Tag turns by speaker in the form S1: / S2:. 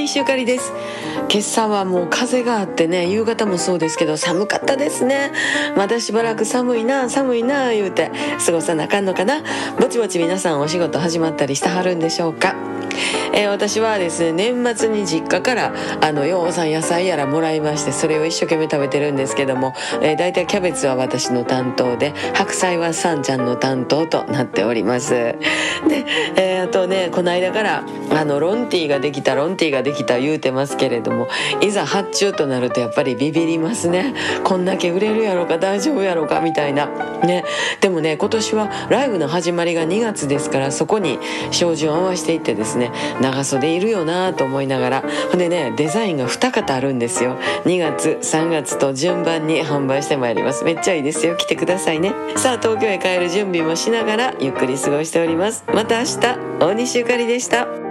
S1: 西ゆかりです。今朝はもう風があってね夕方もそうですけど寒かったですね。まだしばらく寒いな寒いな言うて過ごさなあかんのかな。ぼちぼち皆さんお仕事始まったりしてはるんでしょうか。えー、私はですね年末に実家からあのようさん野菜やらもらいましてそれを一生懸命食べてるんですけども、えー、大体キャベツは私の担当で白菜はさんちゃんの担当となっております。で、えー、あとねこの間からあのロンティーができたロンティーができた言うてますけれどもいざ発注となるとやっぱりビビりますね。こんだけ売れるやろか大丈夫やろかみたいな。ね。でもね今年はライブの始まりが2月ですからそこに照準を合わせていってですね長袖いるよなと思いながら。ほんでねデザインが2型あるんですよ。2月3月と順番に販売してまいります。めっちゃいいですよ。来てくださいね。さあ東京へ帰る準備もしながらゆっくり過ごしております。また明日大西ゆかりでした。